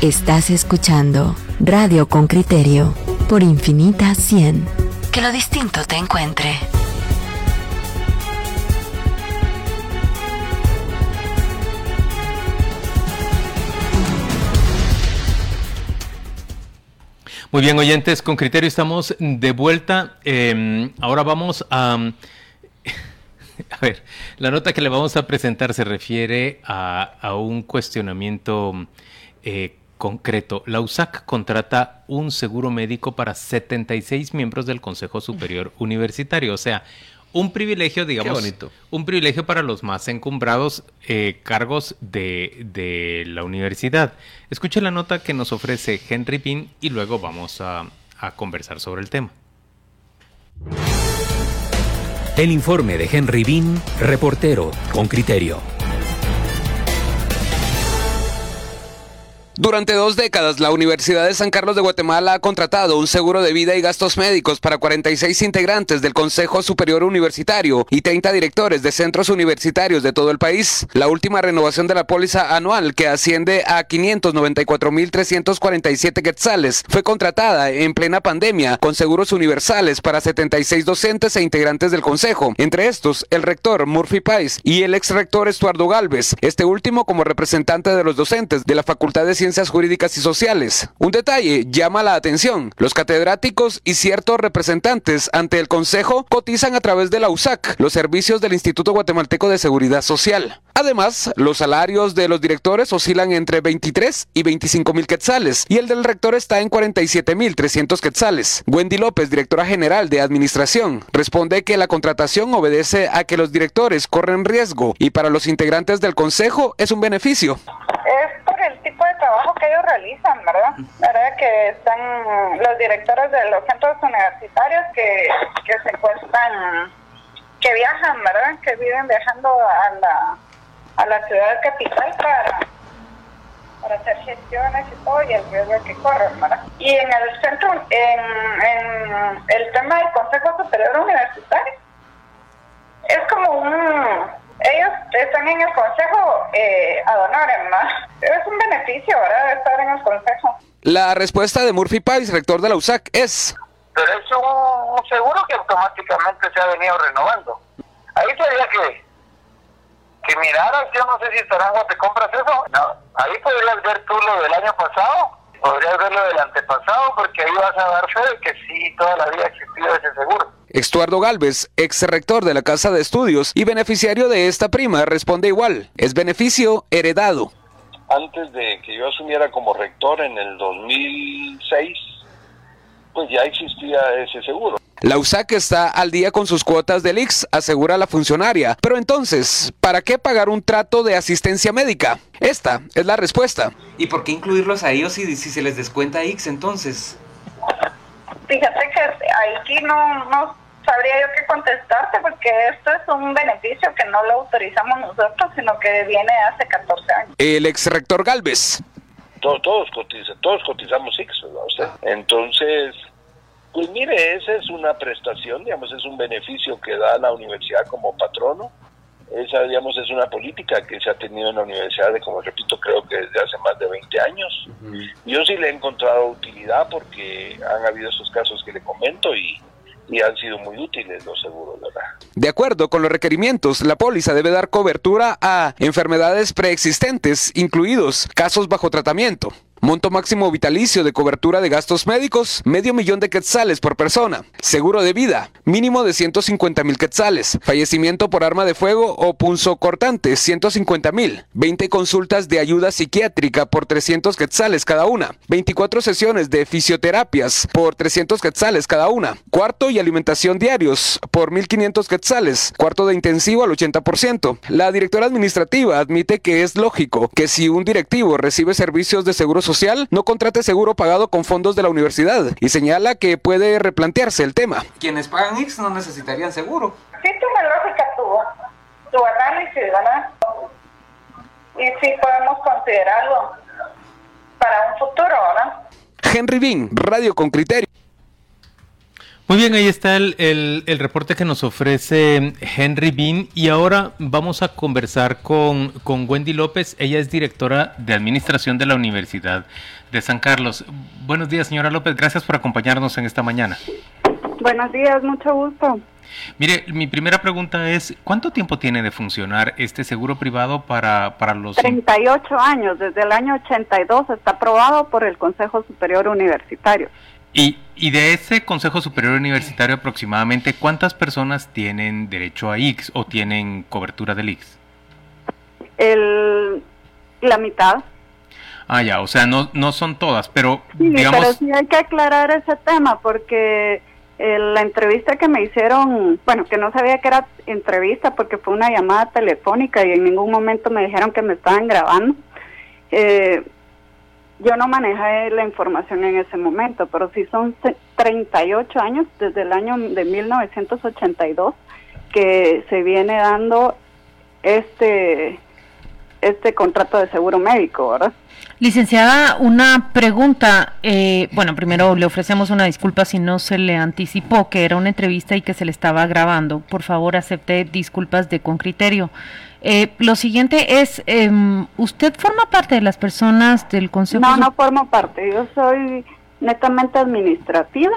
Estás escuchando Radio con Criterio por Infinita 100. Que lo distinto te encuentre. Muy bien, oyentes, con criterio estamos de vuelta. Em, ahora vamos a... A ver, la nota que le vamos a presentar se refiere a, un cuestionamiento eh, concreto. La USAC contrata un seguro médico para 76 miembros del Consejo Superior Universitario. O sea, un privilegio, digamos, un privilegio para los más encumbrados eh, cargos de, la universidad. Escuche la nota que nos ofrece Henry Bean y luego vamos a, a conversar sobre el tema. El informe de Henry Bean, reportero con criterio. Durante dos décadas, la Universidad de San Carlos de Guatemala ha contratado un seguro de vida y gastos médicos para 46 integrantes del Consejo Superior Universitario y 30 directores de centros universitarios de todo el país. La última renovación de la póliza anual, que asciende a 594.347 quetzales, fue contratada en plena pandemia con seguros universales para 76 docentes e integrantes del Consejo, entre estos el rector Murphy Pais y el ex rector Estuardo Galvez, este último como representante de los docentes de la Facultad de Ciencias Jurídicas y Sociales. Un detalle llama la atención. Los catedráticos y ciertos representantes ante el Consejo cotizan a través de la USAC, los servicios del Instituto Guatemalteco de Seguridad Social. Además, los salarios de los directores oscilan entre 23 y 25 mil quetzales y el del rector está en 47 mil 300 quetzales. Wendy López, directora general de Administración, responde que la contratación obedece a que los directores corren riesgo y para los integrantes del Consejo es un beneficio el tipo de trabajo que ellos realizan, ¿verdad? ¿verdad? Que están los directores de los centros universitarios que, que se encuentran, que viajan, ¿verdad? Que viven viajando a la, a la ciudad capital para, para hacer gestiones y todo y el riesgo que corren, ¿verdad? Y en el centro, en, en el tema del Consejo Superior Universitario, es como un ellos están en el consejo eh, a Es un beneficio, ¿verdad?, estar en el consejo. La respuesta de Murphy Pais, rector de la USAC, es... Pero es un, seguro que automáticamente se ha venido renovando. Ahí sería que, que miraras, yo no sé si estarán o te compras eso. No, ahí podrías ver tú lo del año pasado, podrías ver lo del antepasado, porque ahí vas a dar fe de que sí, toda la vida ha existido ese seguro. Estuardo Galvez, ex rector de la Casa de Estudios y beneficiario de esta prima, responde igual. Es beneficio heredado. Antes de que yo asumiera como rector en el 2006, pues ya existía ese seguro. La USAC está al día con sus cuotas del IX, asegura la funcionaria. Pero entonces, ¿para qué pagar un trato de asistencia médica? Esta es la respuesta. ¿Y por qué incluirlos a ellos si, si se les descuenta IX entonces? Fíjate que aquí no, no sabría yo qué contestarte porque esto es un beneficio que no lo autorizamos nosotros, sino que viene hace 14 años. El ex rector Galvez. Todos, todos, todos cotizamos IX, Entonces, pues mire, esa es una prestación, digamos, es un beneficio que da la universidad como patrono. Esa, digamos, es una política que se ha tenido en la universidad, de, como repito, creo que desde hace más de 20 años. Yo sí le he encontrado utilidad porque han habido esos casos que le comento y, y han sido muy útiles los seguros, ¿verdad? De acuerdo con los requerimientos, la póliza debe dar cobertura a enfermedades preexistentes, incluidos casos bajo tratamiento, Monto máximo vitalicio de cobertura de gastos médicos, medio millón de quetzales por persona. Seguro de vida, mínimo de 150 mil quetzales. Fallecimiento por arma de fuego o punzo cortante, 150 mil. 20 consultas de ayuda psiquiátrica por 300 quetzales cada una. 24 sesiones de fisioterapias por 300 quetzales cada una. Cuarto y alimentación diarios por 1500 quetzales. Cuarto de intensivo al 80%. La directora administrativa admite que es lógico que si un directivo recibe servicios de seguro social no contrate seguro pagado con fondos de la universidad y señala que puede replantearse el tema. Quienes pagan X no necesitarían seguro. Sí, una lógica tu, tu análisis, ¿verdad? Y sí podemos considerarlo para un futuro, ¿verdad? Henry Bean, Radio con Criterio. Muy bien, ahí está el, el, reporte que nos ofrece Henry Bean y ahora vamos a conversar con, con Wendy López. Ella es directora de Administración de la Universidad de San Carlos. Buenos días, señora López. Gracias por acompañarnos en esta mañana. Buenos días, mucho gusto. Mire, mi primera pregunta es, ¿cuánto tiempo tiene de funcionar este seguro privado para, para los... 38 años, desde el año 82 está aprobado por el Consejo Superior Universitario. Y, y de ese Consejo Superior Universitario aproximadamente, ¿cuántas personas tienen derecho a X o tienen cobertura del X? El, la mitad. Ah, ya, o sea, no, no son todas, pero sí, digamos... pero sí hay que aclarar ese tema porque eh, la entrevista que me hicieron, bueno, que no sabía que era entrevista porque fue una llamada telefónica y en ningún momento me dijeron que me estaban grabando. Eh, yo no manejé la información en ese momento, pero sí son 38 años desde el año de 1982 que se viene dando este este contrato de seguro médico, ¿verdad? Licenciada, una pregunta. Eh, bueno, primero le ofrecemos una disculpa si no se le anticipó que era una entrevista y que se le estaba grabando. Por favor, acepte disculpas de con criterio. Eh, lo siguiente es, em, ¿usted forma parte de las personas del Consejo? No, no formo parte. Yo soy netamente administrativa.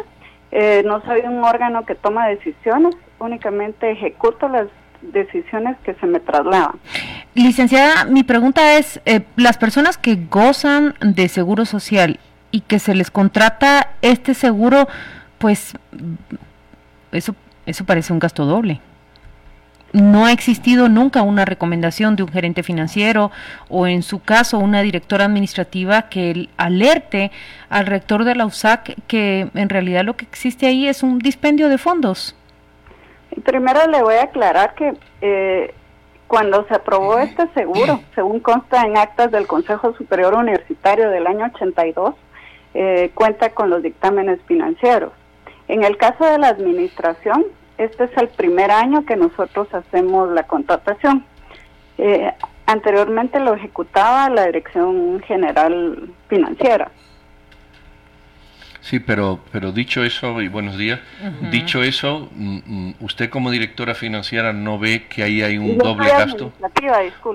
Eh, no soy un órgano que toma decisiones, únicamente ejecuto las decisiones que se me trasladan. Licenciada, mi pregunta es, eh, las personas que gozan de seguro social y que se les contrata este seguro, pues eso, eso parece un gasto doble no ha existido nunca una recomendación de un gerente financiero o en su caso una directora administrativa que alerte al rector de la USAC que en realidad lo que existe ahí es un dispendio de fondos. Primero le voy a aclarar que eh, cuando se aprobó este seguro, según consta en actas del Consejo Superior Universitario del año 82, eh, cuenta con los dictámenes financieros. En el caso de la administración, este es el primer año que nosotros hacemos la contratación. Eh, anteriormente lo ejecutaba la Dirección General Financiera. Sí, pero, pero dicho eso, y buenos días, dicho eso, mm, mm, usted como directora financiera no ve que ahí hay un doble gasto.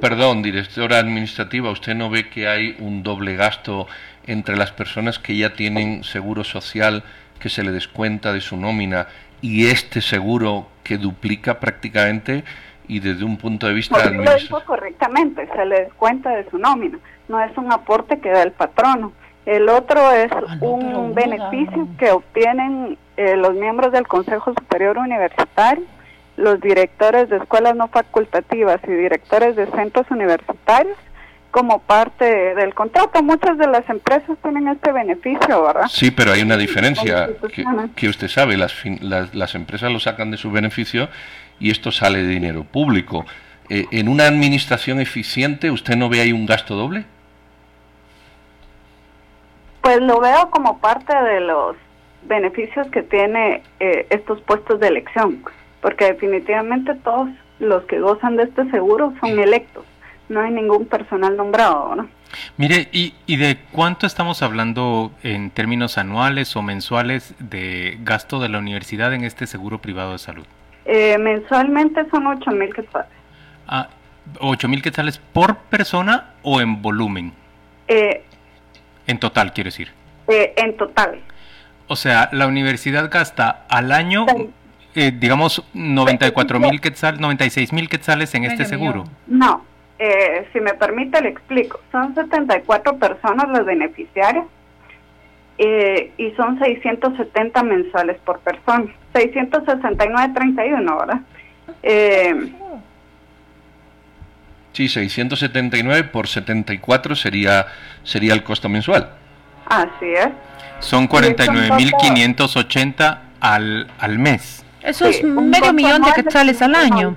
Perdón, directora administrativa, usted no ve que hay un doble gasto entre las personas que ya tienen seguro social que se le descuenta de su nómina y este seguro que duplica prácticamente y desde un punto de vista Porque lo dijo correctamente, se le descuenta de su nómina, no es un aporte que da el patrono. El otro es ah, un beneficio que obtienen eh, los miembros del Consejo Superior Universitario, los directores de escuelas no facultativas y directores de centros universitarios como parte del contrato. Muchas de las empresas tienen este beneficio, ¿verdad? Sí, pero hay una diferencia que, usted sabe, las, las, empresas lo sacan de su beneficio y esto sale de dinero público. Eh, ¿En una administración eficiente usted no ve ahí un gasto doble? Pues lo veo como parte de los beneficios que tiene eh, estos puestos de elección, porque definitivamente todos los que gozan de este seguro son electos no hay ningún personal nombrado, ¿no? Mire, ¿y, ¿y de cuánto estamos hablando en términos anuales o mensuales de gasto de la universidad en este seguro privado de salud? Eh, mensualmente son 8 mil quetzales. Ah, ¿8 mil quetzales por persona o en volumen? Eh, en total, quiero decir. Eh, en total. O sea, la universidad gasta al año, eh, digamos, 94 mil quetzales, 96 mil quetzales en este seguro. No, eh, si me permite, le explico. Son 74 personas los beneficiarios eh, y son 670 mensuales por persona. 669.31, ¿verdad? Eh, sí, 679 por 74 sería, sería el costo mensual. Así es. Son 49.580 al, al mes. Eso es medio millón de quetzales al año.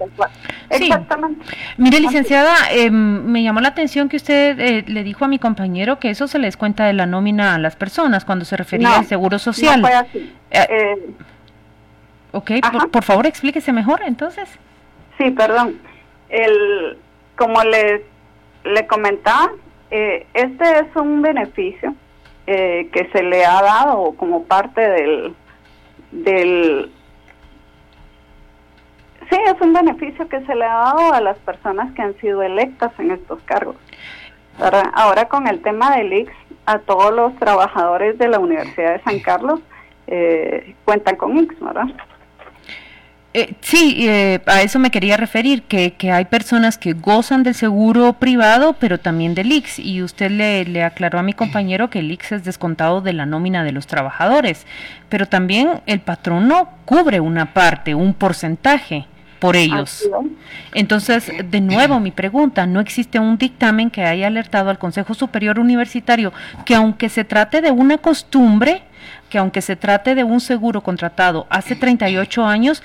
Exactamente. Mire, licenciada, em, me llamó la atención que usted eh, le dijo a mi compañero que eso se les cuenta de la nómina a las personas cuando se refería al seguro social. No fue así. Eh, eh, ok, por, favor explíquese mejor entonces. Sí, perdón. El, como le, le comentaba, este es un beneficio que se le ha dado como parte del del... Sí, es un beneficio que se le ha dado a las personas que han sido electas en estos cargos. Ahora, ahora con el tema del IX, a todos los trabajadores de la Universidad de San Carlos eh, cuentan con IX, ¿verdad? Eh, sí, eh, a eso me quería referir, que, que, hay personas que gozan del seguro privado, pero también del IX, y usted le, le, aclaró a mi compañero que el IX es descontado de la nómina de los trabajadores, pero también el patrono cubre una parte, un porcentaje por ellos. Entonces, de nuevo, mi pregunta, ¿no existe un dictamen que haya alertado al Consejo Superior Universitario que aunque se trate de una costumbre, que aunque se trate de un seguro contratado hace 38 años,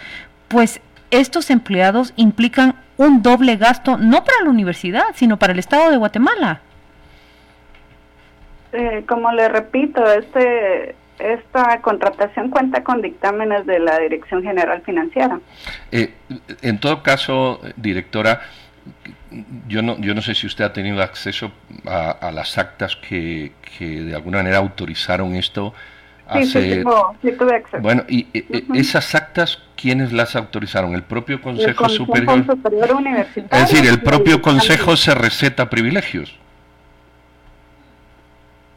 pues estos empleados implican un doble gasto, no para la universidad, sino para el Estado de Guatemala. Eh, como le repito, este esta contratación cuenta con dictámenes de la Dirección General Financiera. Eh, en todo caso, directora, yo no, yo no sé si usted ha tenido acceso a, las actas que, que, de alguna manera autorizaron esto. Sí, sí, tuve acceso. Bueno, y esas actas, ¿quiénes las autorizaron? ¿El propio Consejo, Superior? Universitario. Es decir, el propio Consejo se receta privilegios.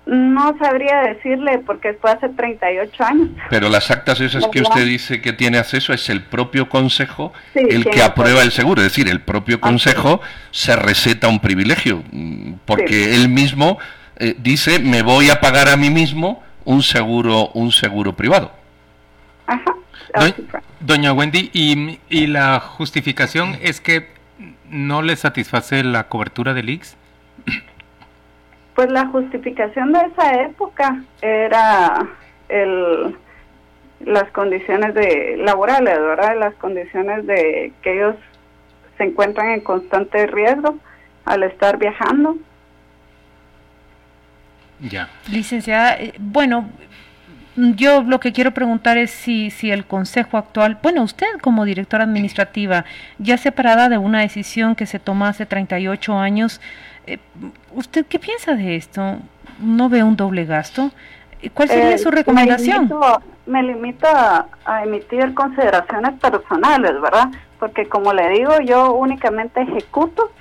No sabría decirle porque fue hace 38 años. Pero las actas esas que usted dice que tiene acceso es el propio consejo el que aprueba el seguro, es decir, el propio consejo se receta un privilegio porque él mismo eh, dice me voy a pagar a mí mismo un seguro un seguro privado. Ajá. Doña Wendy, y, y la justificación es que no le satisface la cobertura del IX. Pues la justificación de esa época era el, las condiciones de laborales, ¿verdad? Las condiciones de que ellos se encuentran en constante riesgo al estar viajando. Ya. Licenciada, eh, bueno, yo lo que quiero preguntar es si, si el Consejo actual, bueno, usted como directora administrativa, ya separada de una decisión que se tomó hace 38 años, eh, ¿Usted qué piensa de esto? ¿No ve un doble gasto? ¿Cuál sería eh, su recomendación? Me limito, a, emitir consideraciones personales, ¿verdad? Porque como le digo, yo únicamente ejecuto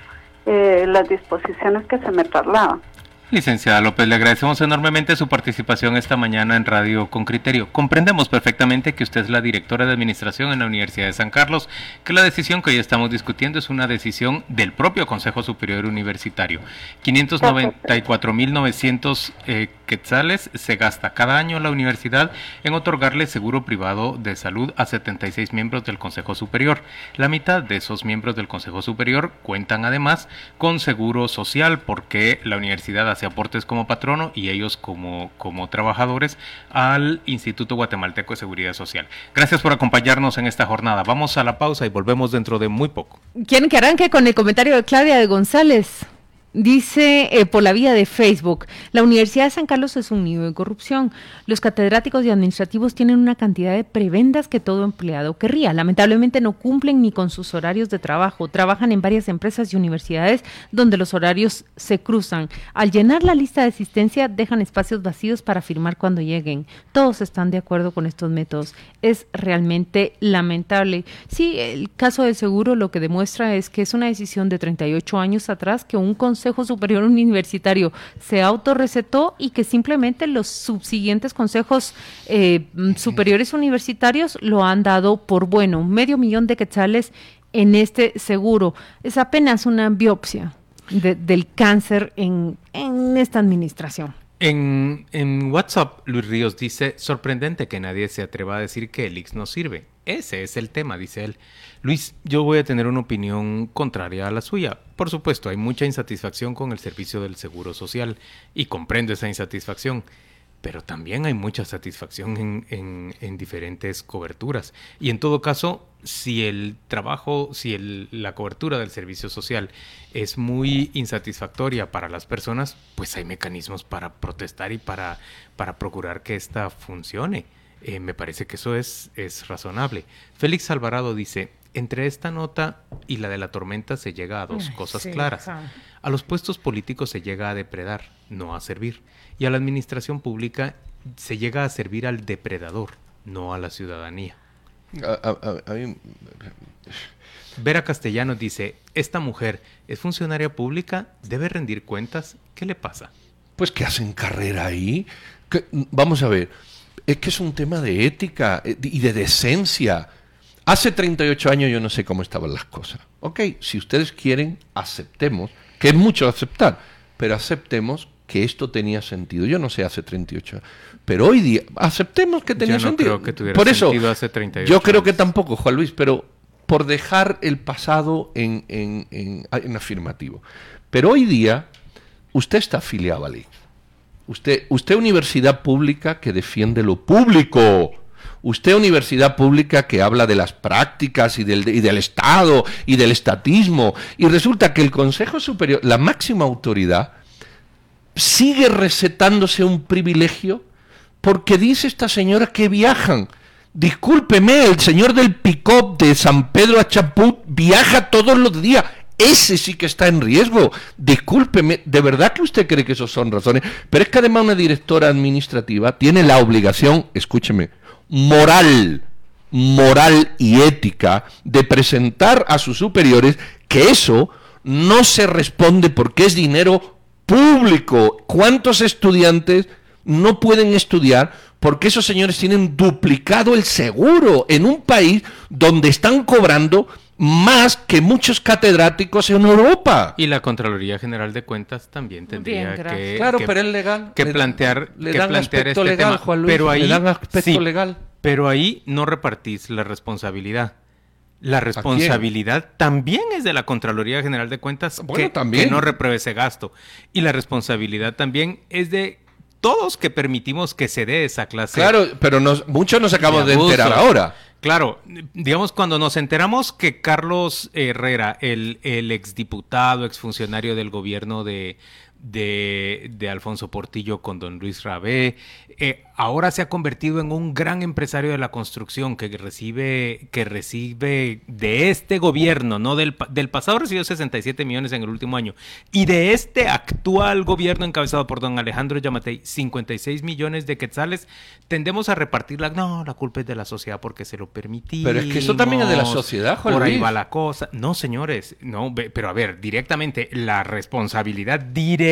eh, las disposiciones que se me trasladan. Licenciada López, le agradecemos enormemente su participación esta mañana en Radio con Criterio. Comprendemos perfectamente que usted es la directora de administración en la Universidad de San Carlos, que la decisión que hoy estamos discutiendo es una decisión del propio Consejo Superior Universitario. 594.900 eh, quetzales se gasta cada año la universidad en otorgarle seguro privado de salud a 76 miembros del Consejo Superior. La mitad de esos miembros del Consejo Superior cuentan además con seguro social porque la universidad hace aportes como patrono y ellos como, como trabajadores al Instituto Guatemalteco de Seguridad Social. Gracias por acompañarnos en esta jornada. Vamos a la pausa y volvemos dentro de muy poco. ¿Quieren que arranque con el comentario de Claudia de González? Dice eh, por la vía de Facebook, la Universidad de San Carlos es un nido de corrupción. Los catedráticos y administrativos tienen una cantidad de prebendas que todo empleado querría. Lamentablemente no cumplen ni con sus horarios de trabajo. Trabajan en varias empresas y universidades donde los horarios se cruzan. Al llenar la lista de asistencia dejan espacios vacíos para firmar cuando lleguen. Todos están de acuerdo con estos métodos. Es realmente lamentable. Sí, el caso del seguro lo que demuestra es que es una decisión de 38 años atrás que un Consejo Superior Universitario se autorrecetó y que simplemente los subsiguientes consejos eh, superiores universitarios lo han dado por bueno. Medio millón de quetzales en este seguro. Es apenas una biopsia del cáncer en, en esta administración. En, en, WhatsApp, Luis Ríos dice, sorprendente que nadie se atreva a decir que el X no sirve. Ese es el tema, dice él. Luis, yo voy a tener una opinión contraria a la suya. Por supuesto, hay mucha insatisfacción con el servicio del Seguro Social y comprendo esa insatisfacción, pero también hay mucha satisfacción en, diferentes coberturas. Y en todo caso, si el trabajo, si la cobertura del servicio social es muy insatisfactoria para las personas, pues hay mecanismos para protestar y para, para procurar que ésta funcione. Eh, me parece que eso es, es razonable. Félix Alvarado dice, entre esta nota y la de la tormenta se llega a dos cosas claras. A los puestos políticos se llega a depredar, no a servir. Y a la administración pública se llega a servir al depredador, no a la ciudadanía. A, a, a mí... Vera Castellanos dice, esta mujer es funcionaria pública, debe rendir cuentas, ¿qué le pasa? Pues que hacen carrera ahí. Que, vamos a ver, es que es un tema de ética eh, y de decencia. Hace 38 años yo no sé cómo estaban las cosas. Ok, si ustedes quieren, aceptemos, que es mucho aceptar, pero aceptemos que esto tenía sentido. Yo no sé hace 38 años, pero hoy día aceptemos que tenía yo no sentido. Creo que tuviera por eso, sentido hace 38 yo creo años. que tampoco, Juan Luis, pero por dejar el pasado en, en, en, en afirmativo. Pero hoy día, usted está afiliado a la. Usted, usted universidad pública que defiende lo público. Usted universidad pública que habla de las prácticas y del, y del Estado y del estatismo. Y resulta que el Consejo Superior, la máxima autoridad, sigue recetándose un privilegio porque dice esta señora que viajan. Discúlpeme, el señor del pick-up de San Pedro a Chaput viaja todos los días. Ese sí que está en riesgo. Discúlpeme, ¿de verdad que usted cree que esos son razones? Pero es que además una directora administrativa tiene la obligación, escúcheme, moral, moral y ética de presentar a sus superiores que eso no se responde porque es dinero público. ¿Cuántos estudiantes no pueden estudiar porque esos señores tienen duplicado el seguro en un país donde están cobrando más que muchos catedráticos en Europa. Y la Contraloría General de Cuentas también tendría Bien, que, claro, que- pero es legal. que Le- plantear, le que dan plantear aspecto este legal, tema. Juan Luis, pero ahí le dan aspecto sí, legal. Pero ahí no repartís la responsabilidad. La responsabilidad también es de la Contraloría General de Cuentas Bueno, que, también. que no repruebe ese gasto. Y la responsabilidad también es de todos que permitimos que se dé esa clase Claro, pero nos, muchos nos acabamos de, enterar ahora. Claro, digamos, cuando nos enteramos que Carlos Herrera, el, el exdiputado, exfuncionario del gobierno de, de, de Alfonso Portillo con don Luis Rabé, eh, ahora se ha convertido en un gran empresario de la construcción que recibe, que recibe de este gobierno, no del, del pasado recibió 67 millones en el último año, y de este actual gobierno encabezado por don Alejandro Yamatei, 56 millones de quetzales, tendemos a repartirla, no, la culpa es de la sociedad porque se lo permitimos. Pero es que eso también es de la sociedad, Juan Por ahí Luis. va la cosa. No, señores, no, pero a ver, directamente, la responsabilidad directa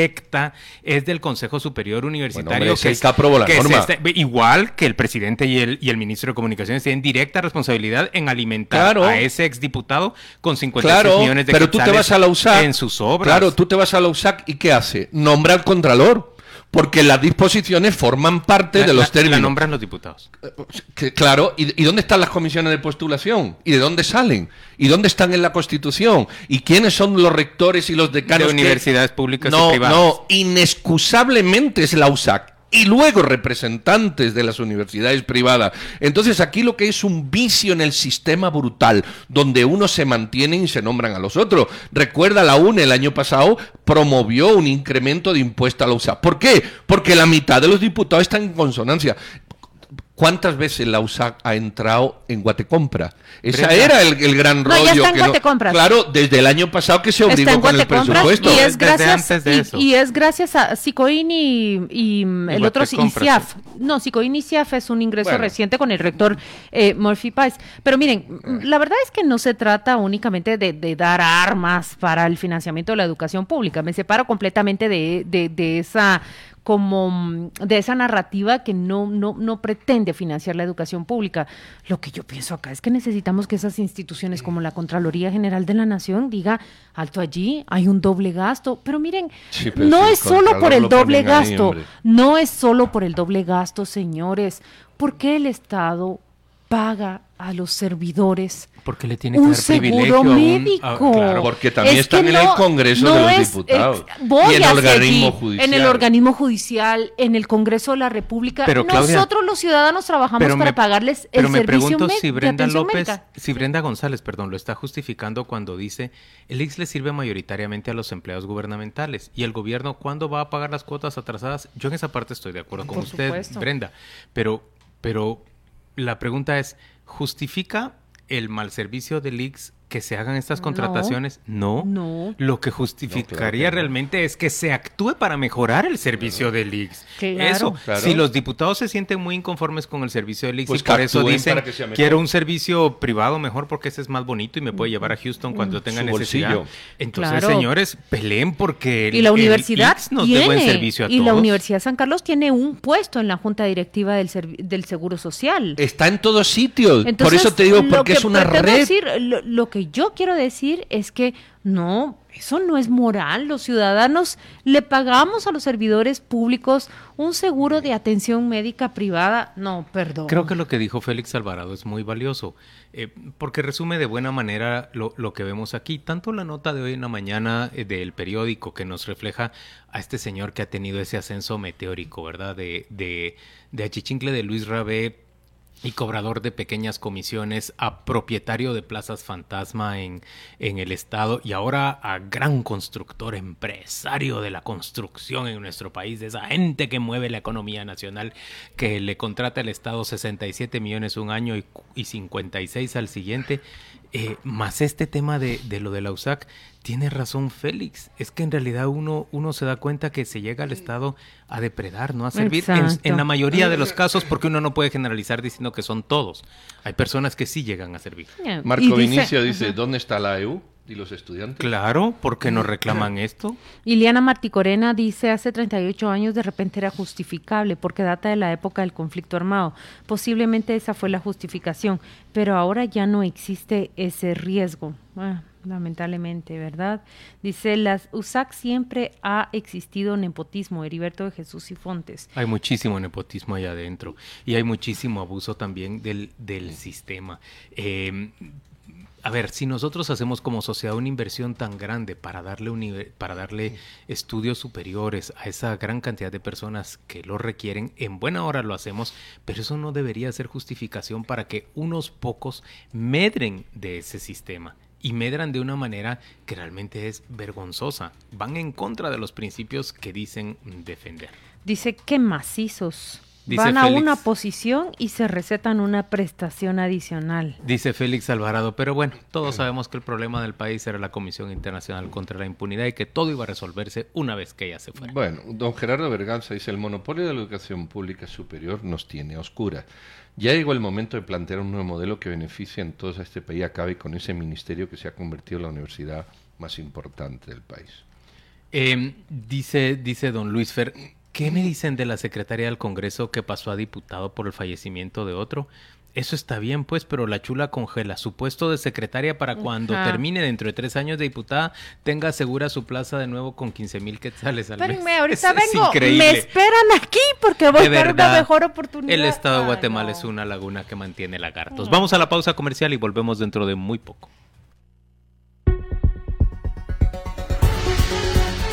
es del Consejo Superior Universitario. hombre, que que aprobó la que norma. está- igual que el presidente y el, y el ministro de Comunicaciones tienen directa responsabilidad en alimentar Claro. a ese exdiputado con 56 Claro, millones de pero tú te vas a la USAC. en sus obras. Claro, tú te vas a la USAC y ¿qué hace? Nombra al contralor. Porque las disposiciones forman parte La- de la- los términos. La nombran los diputados. Que, claro, ¿y, y dónde están las comisiones de postulación? ¿Y de dónde salen? ¿Y dónde están en la Constitución? ¿Y quiénes son los rectores y los decanos? De que- universidades públicas y no, privadas. No, inexcusablemente es la USAC. Y luego representantes de las universidades privadas. Entonces aquí lo que es un vicio en el sistema brutal, donde unos se mantienen y se nombran a los otros. Recuerda, la UNE el año pasado promovió un incremento de impuesto a la USAC. ¿Por qué? Porque la mitad de los diputados están en consonancia. ¿Cuántas veces la USAC ha entrado en Guatecompra? Ese Brenda. era el, el gran No, rollo. ya está en que no-. Claro, desde el año pasado que se obligó Está en con el presupuesto. y es Desde gracias antes de y- eso. y, es gracias a Sicoin y, y, el otro Guatecompras, ICIAF. No, Sicoin y ICIAF es un ingreso Bueno. reciente con el rector eh, Murphy Pais. Pero miren, mm, la verdad es que no se trata únicamente de, de dar armas para el financiamiento de la educación pública. Me separo completamente de, de- de esa como mm, de esa narrativa que no, no, no pretende financiar la educación pública. Lo que yo pienso acá es que necesitamos que esas instituciones como la Contraloría General de la Nación diga, alto allí, hay un doble gasto. Pero miren, Sí, pero no es solo por el doble ahí, gasto, no es solo por el doble gasto, señores. ¿Por qué el Estado paga a los servidores ¿Por qué le tiene que un dar privilegio seguro a un- médico? a- claro, Porque también Es están en el Congreso no de los es- Diputados. ex- voy y en el organismo judicial. En el organismo judicial, en el Congreso de la República. Pero, Claudia, Nosotros los ciudadanos trabajamos pero para me- pagarles el Pero me servicio pregunto si Brenda López, médica. si Brenda González, perdón, lo está justificando cuando dice el IX le sirve mayoritariamente a los empleados gubernamentales y el gobierno cuándo va a pagar las cuotas atrasadas. Yo en esa parte estoy de acuerdo con Por usted, supuesto. Brenda, pero pero la pregunta es, ¿justifica el mal servicio del IX que se hagan estas contrataciones? No. no. Lo que justificaría realmente es que se actúe para mejorar el servicio del IX. Eso. Si los diputados se sienten muy inconformes con el servicio del IX pues y por eso dicen, quiero un servicio privado mejor porque ese es más bonito y me puede llevar a Houston cuando tenga necesidad. Entonces, señores, peleen porque y la universidad nos dé buen servicio a y la Universidad San Carlos tiene un puesto en la junta directiva del, del Seguro Social. Está en todos sitios. por eso te digo, porque es una red. Decir, lo que yo quiero decir es que no, eso no es moral. Los ciudadanos le pagamos a los servidores públicos un seguro de atención médica privada. No, perdón. Creo que lo que dijo Félix Alvarado es muy valioso, eh, porque resume de buena manera lo, lo, que vemos aquí. Tanto la nota de hoy en la mañana eh, del periódico que nos refleja a este señor que ha tenido ese ascenso meteórico, ¿verdad? De, de, de Achichincle de Luis Rabé y cobrador de pequeñas comisiones a propietario de plazas fantasma en, en, el estado y ahora a gran constructor, empresario de la construcción en nuestro país, de esa gente que mueve la economía nacional, que le contrata el estado 67 millones un año y, y 56 al siguiente, eh, más este tema de, de lo de la USAC, tiene razón Félix. Es que en realidad uno, uno se da cuenta que se llega al Estado a depredar, no a servir. En, la mayoría de los casos, porque uno no puede generalizar diciendo que son todos. Hay personas que sí llegan a servir. Marco Vinicio dice, ¿dónde está la EU? ¿Y los estudiantes? Claro, porque nos reclaman esto. Iliana Marticorena dice, hace 38 años de repente era justificable porque data de la época del conflicto armado. Posiblemente esa fue la justificación, pero ahora ya no existe ese riesgo. Ah, lamentablemente, ¿verdad? Dice, las USAC siempre ha existido nepotismo, Heriberto de Jesús y Fontes. Hay muchísimo nepotismo allá adentro y hay muchísimo abuso también del, del sistema. Eh, a ver, si nosotros hacemos como sociedad una inversión tan grande para darle, para darle estudios superiores a esa gran cantidad de personas que lo requieren, en buena hora lo hacemos, pero eso no debería ser justificación para que unos pocos medren de ese sistema y medran de una manera que realmente es vergonzosa. Van en contra de los principios que dicen defender. Dice que macizos. Van a una posición y se recetan una prestación adicional. Dice Félix Alvarado, pero bueno, todos sabemos que el problema del país era la Comisión Internacional contra la Impunidad y que todo iba a resolverse una vez que ella se fuera. Bueno, don Gerardo Berganza dice, el monopolio de la educación pública superior nos tiene oscura. Ya llegó el momento de plantear un nuevo modelo que beneficie en todo este país, acabe con ese ministerio que se ha convertido en la universidad más importante del país. Em, dice, dice don Luis Fer, ¿qué me dicen de la secretaria del Congreso que pasó a diputado por el fallecimiento de otro? Eso está bien, pues, pero la chula congela su puesto de secretaria para cuando termine dentro de tres años de diputada tenga segura su plaza de nuevo con 15 mil quetzales al Espérenme, mes. ahorita vengo. me esperan aquí porque voy a tener una mejor oportunidad. El estado de Guatemala es una laguna que mantiene lagartos. Vamos a la pausa comercial y volvemos dentro de muy poco.